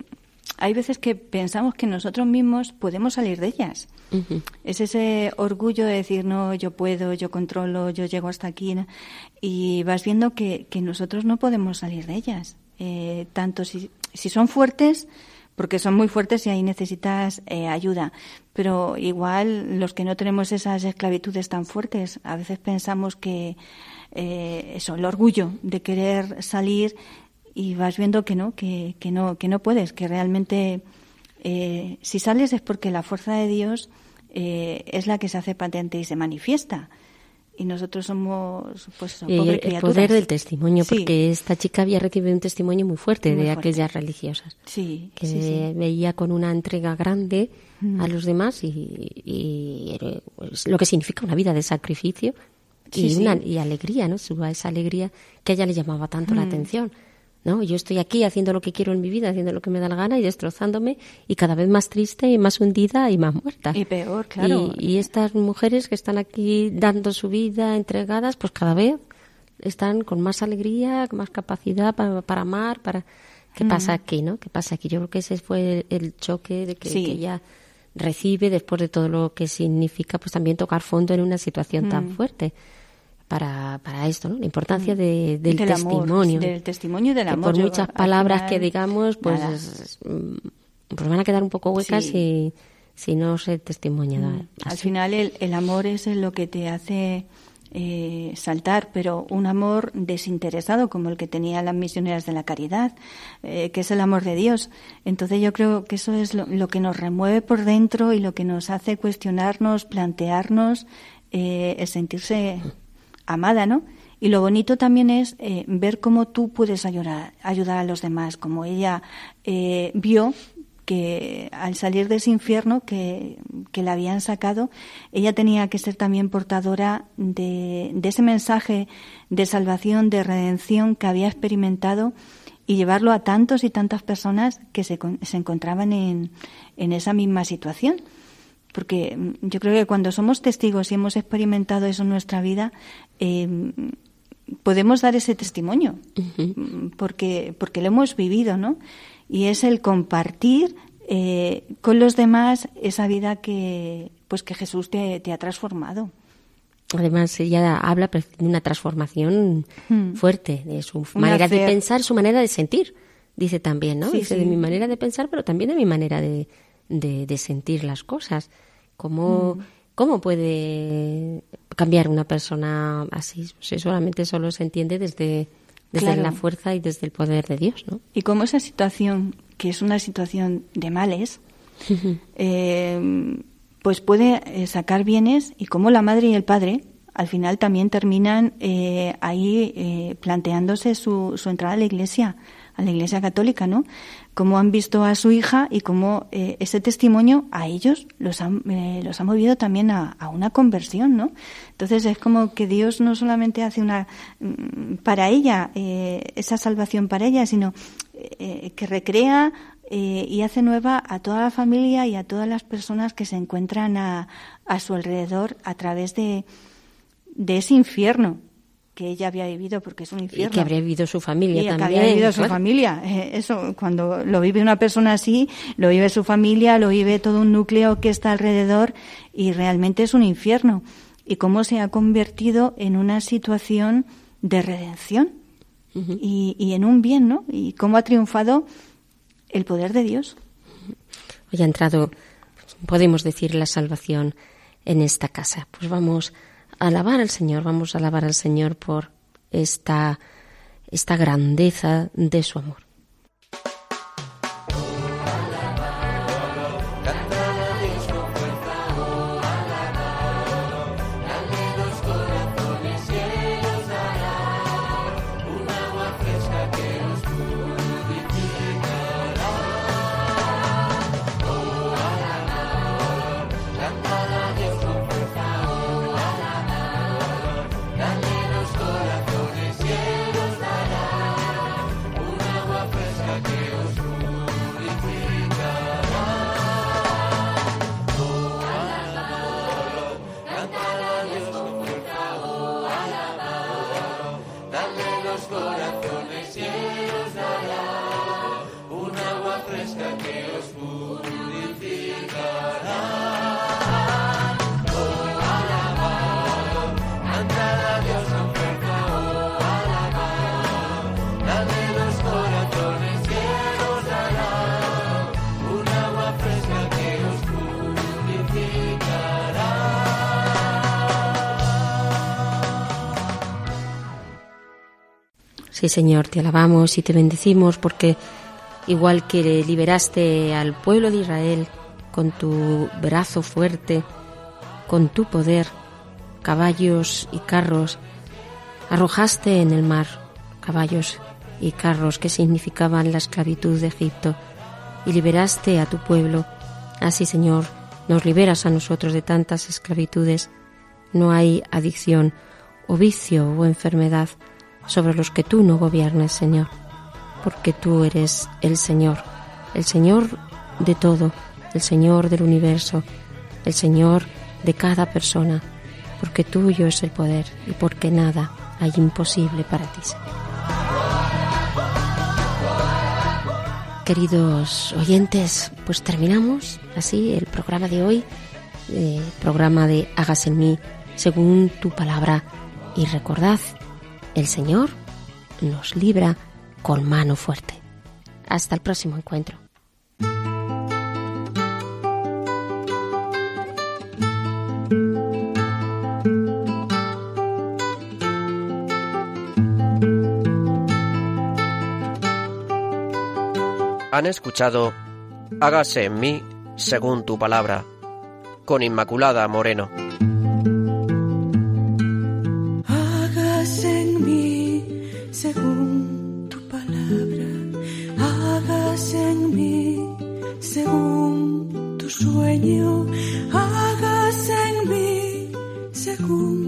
hay veces que pensamos que nosotros mismos podemos salir de ellas. Uh -huh. Es ese orgullo de decir, no, yo puedo, yo controlo, yo llego hasta aquí. ¿no? Y vas viendo que, que, nosotros no podemos salir de ellas. Eh, tanto si, si son fuertes, porque son muy fuertes y ahí necesitas eh, ayuda. Pero igual los que no tenemos esas esclavitudes tan fuertes, a veces pensamos que eh, eso, el orgullo de querer salir y vas viendo que no, que, que no, que no puedes, que realmente eh, si sales es porque la fuerza de Dios eh, es la que se hace patente y se manifiesta y nosotros somos pues eh, el poder del testimonio sí. porque esta chica había recibido un testimonio muy fuerte muy de fuerte. aquellas religiosas sí, que sí, sí. veía con una entrega grande mm. a los demás y, y, pues, lo que significa una vida de sacrificio y, una, y alegría no esa alegría que a ella le llamaba tanto mm. la atención ¿no? Yo estoy aquí haciendo lo que quiero en mi vida, haciendo lo que me da la gana y destrozándome y cada vez más triste y más hundida y más muerta. Y peor, claro. Y, y estas mujeres que están aquí dando su vida, entregadas, pues cada vez están con más alegría, con más capacidad para, para amar, para... ¿Qué mm. pasa aquí, no? ¿Qué pasa aquí? Yo creo que ese fue el, el choque de que, sí. que, ella recibe después de todo lo que significa pues también tocar fondo en una situación mm. tan fuerte para, para esto, ¿no? La importancia de, del, del testimonio. Amor, del testimonio y del que amor. por muchas palabras final, que digamos, pues, pues van a quedar un poco huecas sí. si, si no se testimonia. Mm. Al final el, el, amor es lo que te hace eh, saltar, pero un amor desinteresado como el que tenían las misioneras de la caridad, eh, que es el amor de Dios. Entonces yo creo que eso es lo, lo, que nos remueve por dentro y lo que nos hace cuestionarnos, plantearnos, eh, el sentirse amada, ¿no? Y lo bonito también es eh, ver cómo tú puedes ayudar, ayudar a los demás, como ella eh, vio que al salir de ese infierno que, que la habían sacado, ella tenía que ser también portadora de, de ese mensaje de salvación, de redención que había experimentado y llevarlo a tantos y tantas personas que se, se encontraban en, en esa misma situación porque yo creo que cuando somos testigos y hemos experimentado eso en nuestra vida, eh, podemos dar ese testimonio, uh -huh. porque, porque lo hemos vivido, ¿no? Y es el compartir eh, con los demás esa vida que, pues que Jesús te, te ha transformado. Además, ella habla de una transformación hmm. fuerte de su una manera de pensar, su manera de sentir. Dice también, ¿no? Sí, Dice sí. de mi manera de pensar, pero también de mi manera de, de, de sentir las cosas. ¿Cómo, mm. ¿Cómo puede cambiar una persona así? Si solamente solo se entiende desde, desde claro. la fuerza y desde el poder de Dios, ¿no? Y como esa situación, que es una situación de males, eh, pues puede eh, sacar bienes y como la madre y el padre al final también terminan eh, ahí eh, planteándose su, su entrada a la iglesia, a la iglesia católica, ¿no? Cómo han visto a su hija y cómo eh, ese testimonio a ellos los ha, eh, los ha movido también a, una conversión, ¿no? Entonces es como que Dios no solamente hace una mm, para ella eh, esa salvación para ella, sino eh, que recrea y hace nueva a toda la familia y a todas las personas que se encuentran a, a su alrededor a través de, de ese infierno que ella había vivido porque es un infierno. Y que habría vivido su familia y también. Que había vivido su claro. familia. Eh, eso, cuando lo vive una persona así, lo vive su familia, lo vive todo un núcleo que está alrededor y realmente es un infierno. Y cómo se ha convertido en una situación de redención uh -huh. y, y, en un bien, ¿no? Y cómo ha triunfado el poder de Dios. Hoy ha entrado, podemos decir, la salvación en esta casa. Pues vamos alabar al Señor, vamos a alabar al Señor por esta, esta grandeza de su amor. Sí, Señor, te alabamos y te bendecimos porque igual que liberaste al pueblo de Israel con tu brazo fuerte, con tu poder, caballos y carros, arrojaste en el mar caballos y carros que significaban la esclavitud de Egipto y liberaste a tu pueblo. Así, Señor, nos liberas a nosotros de tantas esclavitudes. No hay adicción o vicio o enfermedad sobre los que tú no gobiernes, Señor, porque tú eres el Señor, el Señor de todo, el Señor del universo, el Señor de cada persona, porque tuyo es el poder y porque nada hay imposible para ti. Queridos oyentes, pues terminamos así el programa de hoy, el programa de Hagas en mí según tu palabra. Y recordad, el Señor nos libra con mano fuerte. Hasta el próximo encuentro. Han escuchado Hágase en mí según tu palabra, con Inmaculada Moreno. Según tu sueño, hágase en mí según